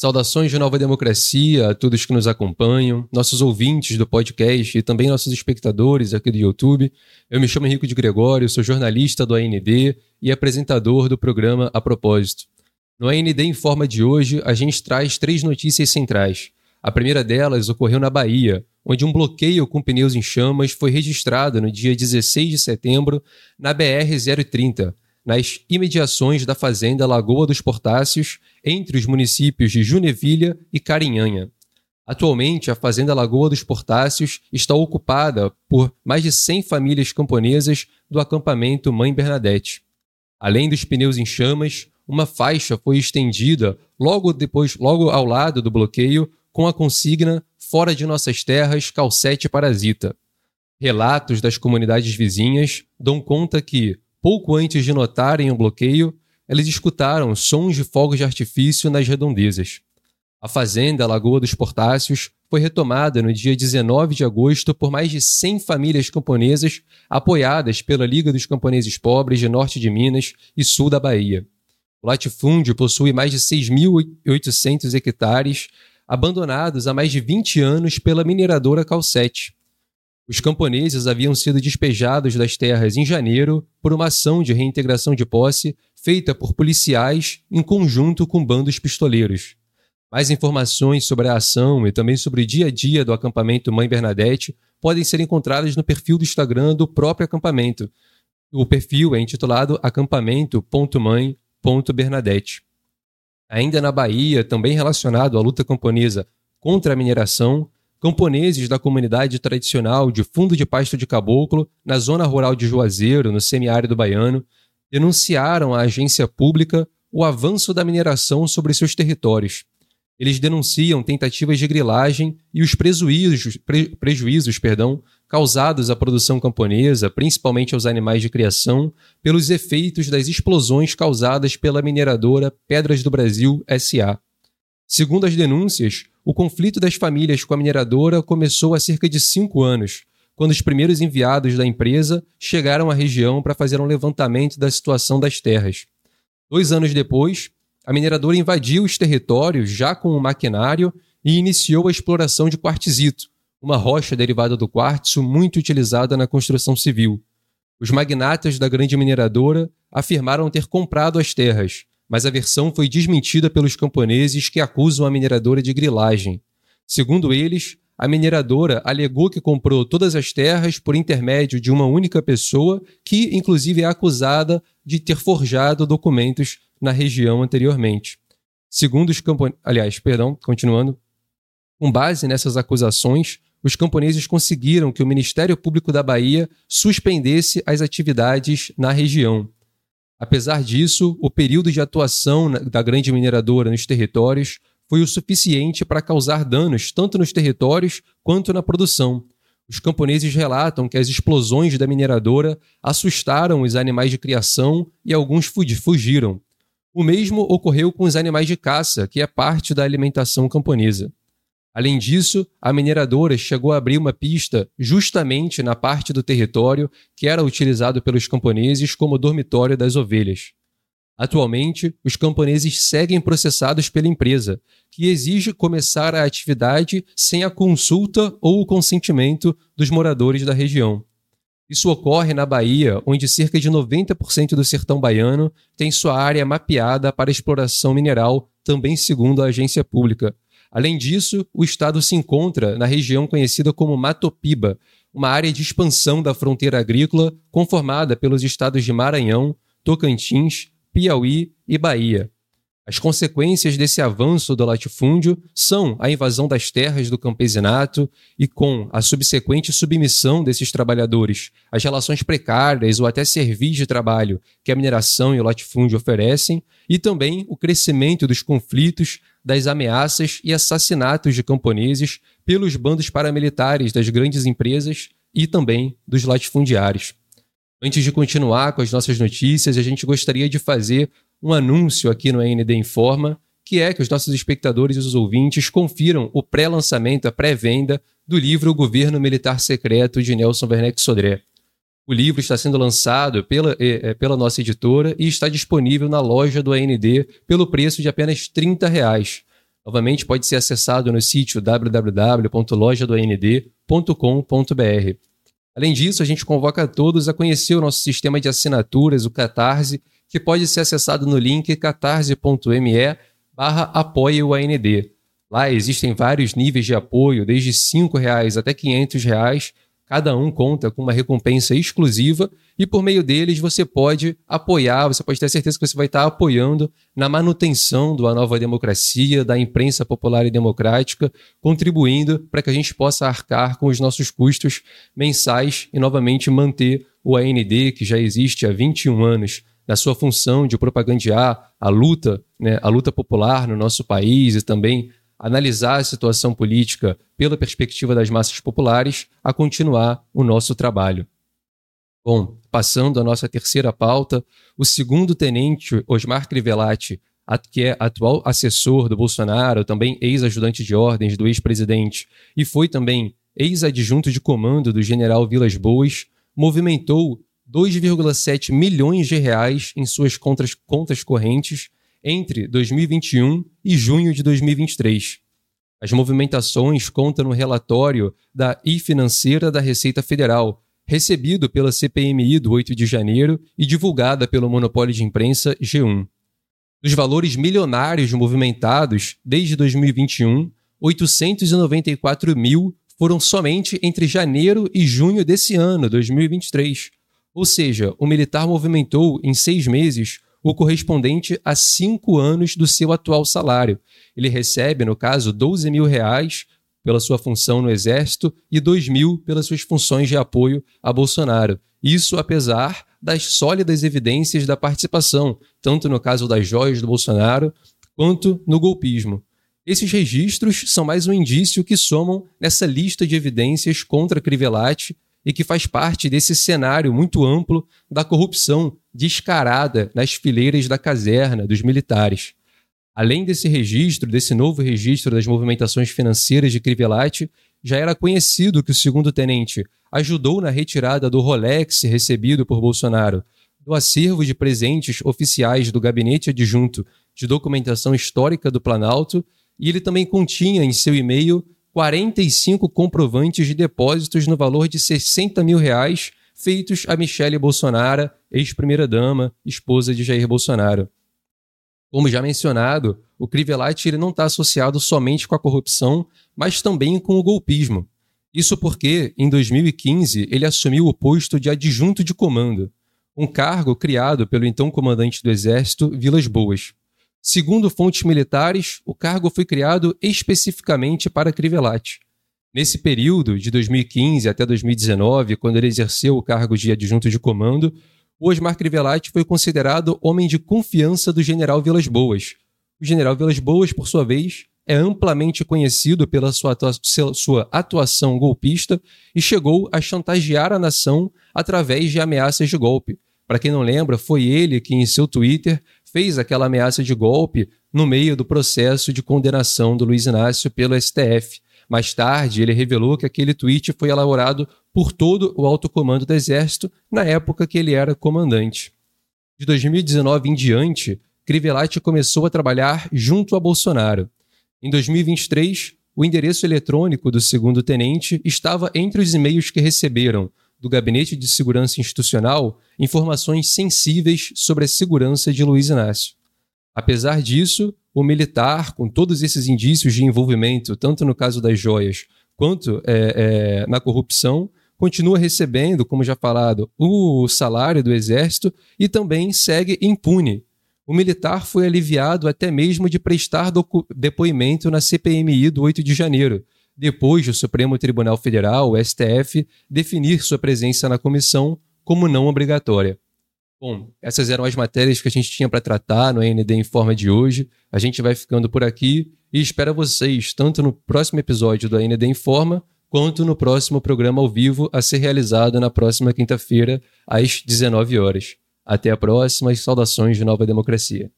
Saudações de Nova Democracia a todos que nos acompanham, nossos ouvintes do podcast e também nossos espectadores aqui do YouTube. Eu me chamo Henrique de Gregório, sou jornalista do AND e apresentador do programa A Propósito. No AND em Forma de hoje, a gente traz três notícias centrais. A primeira delas ocorreu na Bahia, onde um bloqueio com pneus em chamas foi registrado no dia 16 de setembro na BR-030, nas imediações da fazenda Lagoa dos Portáceos, entre os municípios de Junevilha e Carinhanha. Atualmente, a fazenda Lagoa dos Portáceos está ocupada por mais de 100 famílias camponesas do acampamento Mãe Bernadette. Além dos pneus em chamas, uma faixa foi estendida logo depois, logo ao lado do bloqueio, com a consigna Fora de nossas terras, calcete parasita. Relatos das comunidades vizinhas dão conta que, pouco antes de notarem o bloqueio, eles escutaram sons de fogos de artifício nas redondezas. A fazenda Lagoa dos Portáceos foi retomada no dia 19 de agosto por mais de 100 famílias camponesas apoiadas pela Liga dos Camponeses Pobres de Norte de Minas e Sul da Bahia. O latifúndio possui mais de 6.800 hectares abandonados há mais de 20 anos pela mineradora Calcete. Os camponeses haviam sido despejados das terras em janeiro por uma ação de reintegração de posse feita por policiais em conjunto com bandos pistoleiros. Mais informações sobre a ação e também sobre o dia a dia do acampamento Mãe Bernadette podem ser encontradas no perfil do Instagram do próprio acampamento. O perfil é intitulado acampamento.mãe.bernadette. Ainda na Bahia, também relacionado à luta camponesa contra a mineração, camponeses da comunidade tradicional de Fundo de Pasto de Caboclo, na zona rural de Juazeiro, no semiárido baiano, denunciaram à agência pública o avanço da mineração sobre seus territórios. Eles denunciam tentativas de grilagem e os prejuízos, pre, prejuízos perdão, causados à produção camponesa, principalmente aos animais de criação, pelos efeitos das explosões causadas pela mineradora Pedras do Brasil SA. Segundo as denúncias, o conflito das famílias com a mineradora começou há cerca de cinco anos, quando os primeiros enviados da empresa chegaram à região para fazer um levantamento da situação das terras. Dois anos depois, a mineradora invadiu os territórios já com o maquinário e iniciou a exploração de quartzito, uma rocha derivada do quartzo muito utilizada na construção civil. Os magnatas da grande mineradora afirmaram ter comprado as terras, mas a versão foi desmentida pelos camponeses que acusam a mineradora de grilagem. Segundo eles, a mineradora alegou que comprou todas as terras por intermédio de uma única pessoa, que inclusive é acusada de ter forjado documentos na região anteriormente. Segundo os camponeses, aliás, perdão, continuando, com base nessas acusações, os camponeses conseguiram que o Ministério Público da Bahia suspendesse as atividades na região. Apesar disso, o período de atuação da grande mineradora nos territórios foi o suficiente para causar danos tanto nos territórios quanto na produção. Os camponeses relatam que as explosões da mineradora assustaram os animais de criação e alguns fugiram. O mesmo ocorreu com os animais de caça, que é parte da alimentação camponesa. Além disso, a mineradora chegou a abrir uma pista justamente na parte do território que era utilizado pelos camponeses como dormitório das ovelhas. Atualmente, os camponeses seguem processados pela empresa, que exige começar a atividade sem a consulta ou o consentimento dos moradores da região. Isso ocorre na Bahia, onde cerca de 90% do sertão baiano tem sua área mapeada para exploração mineral, também segundo a agência pública, Além disso, o estado se encontra na região conhecida como Matopiba, uma área de expansão da fronteira agrícola conformada pelos estados de Maranhão, Tocantins, Piauí e Bahia. As consequências desse avanço do latifúndio são a invasão das terras do campesinato e, com a subsequente submissão desses trabalhadores às relações precárias ou até servis de trabalho que a mineração e o latifúndio oferecem, e também o crescimento dos conflitos, das ameaças e assassinatos de camponeses pelos bandos paramilitares das grandes empresas e também dos latifundiários. Antes de continuar com as nossas notícias, a gente gostaria de fazer um anúncio aqui no AND Informa, que é que os nossos espectadores e os ouvintes confiram o pré-lançamento, a pré-venda do livro O Governo Militar Secreto de Nelson Werneck Sodré. O livro está sendo lançado pela, é, pela nossa editora e está disponível na loja do AND pelo preço de apenas 30 reais. Novamente, pode ser acessado no sítio www.lojadoand.com.br. Além disso, a gente convoca a todos a conhecer o nosso sistema de assinaturas, o Catarse, que pode ser acessado no link catarse.me barra. Lá existem vários níveis de apoio, desde R$ reais até 500 reais, Cada um conta com uma recompensa exclusiva e por meio deles você pode apoiar, você pode ter certeza que você vai estar apoiando na manutenção da nova democracia, da imprensa popular e democrática, contribuindo para que a gente possa arcar com os nossos custos mensais e novamente manter o AND, que já existe há 21 anos, na sua função de propagandear a luta, né, a luta popular no nosso país e também analisar a situação política pela perspectiva das massas populares, a continuar o nosso trabalho. Bom, passando à nossa terceira pauta, o segundo tenente Osmar Crivellati, que é atual assessor do Bolsonaro, também ex-ajudante de ordens do ex-presidente e foi também ex-adjunto de comando do general Vilas Boas, movimentou 2,7 milhões de reais em suas contas, contas correntes entre 2021 e junho de 2023. As movimentações contam no relatório da e-financeira da Receita Federal, recebido pela CPMI do 8 de janeiro e divulgada pelo monopólio de imprensa G1. Dos valores milionários movimentados desde 2021, 894 mil foram somente entre janeiro e junho desse ano, 2023. Ou seja, o militar movimentou em seis meses o correspondente a cinco anos do seu atual salário. Ele recebe, no caso, 12 mil reais pela sua função no Exército e 2 mil pelas suas funções de apoio a Bolsonaro. Isso apesar das sólidas evidências da participação, tanto no caso das joias do Bolsonaro quanto no golpismo. Esses registros são mais um indício que somam nessa lista de evidências contra Crivellati e que faz parte desse cenário muito amplo da corrupção descarada nas fileiras da caserna dos militares. Além desse registro, desse novo registro das movimentações financeiras de Crivellati, já era conhecido que o segundo tenente ajudou na retirada do Rolex recebido por Bolsonaro, do acervo de presentes oficiais do gabinete adjunto de documentação histórica do Planalto, e ele também continha em seu e-mail 45 comprovantes de depósitos no valor de 60 mil reais feitos a Michele Bolsonaro, ex-primeira-dama, esposa de Jair Bolsonaro. Como já mencionado, o Crivellati não está associado somente com a corrupção, mas também com o golpismo. Isso porque, em 2015, ele assumiu o posto de adjunto de comando, um cargo criado pelo então comandante do Exército, Vilas Boas. Segundo fontes militares, o cargo foi criado especificamente para Crivellati. Nesse período, de 2015 até 2019, quando ele exerceu o cargo de adjunto de comando, o Osmar Crivellati foi considerado homem de confiança do general Vilas Boas. O general Vilas Boas, por sua vez, é amplamente conhecido pela sua, atua sua atuação golpista e chegou a chantagear a nação através de ameaças de golpe. Para quem não lembra, foi ele que, em seu Twitter, fez aquela ameaça de golpe no meio do processo de condenação do Luiz Inácio pelo STF. Mais tarde, ele revelou que aquele tweet foi elaborado por todo o alto comando do Exército na época que ele era comandante. De 2019 em diante, Crivellati começou a trabalhar junto a Bolsonaro. Em 2023, o endereço eletrônico do segundo tenente estava entre os e-mails que receberam do Gabinete de Segurança Institucional informações sensíveis sobre a segurança de Luiz Inácio. Apesar disso, o militar, com todos esses indícios de envolvimento, tanto no caso das joias quanto é, é, na corrupção, continua recebendo, como já falado, o salário do Exército e também segue impune. O militar foi aliviado até mesmo de prestar depoimento na CPMI do 8 de janeiro, depois do Supremo Tribunal Federal, o STF, definir sua presença na comissão como não obrigatória. Bom, essas eram as matérias que a gente tinha para tratar no AND em forma de hoje. A gente vai ficando por aqui e espero vocês tanto no próximo episódio do AND em Forma quanto no próximo programa ao vivo a ser realizado na próxima quinta-feira às 19 horas. Até a próxima e saudações de Nova Democracia.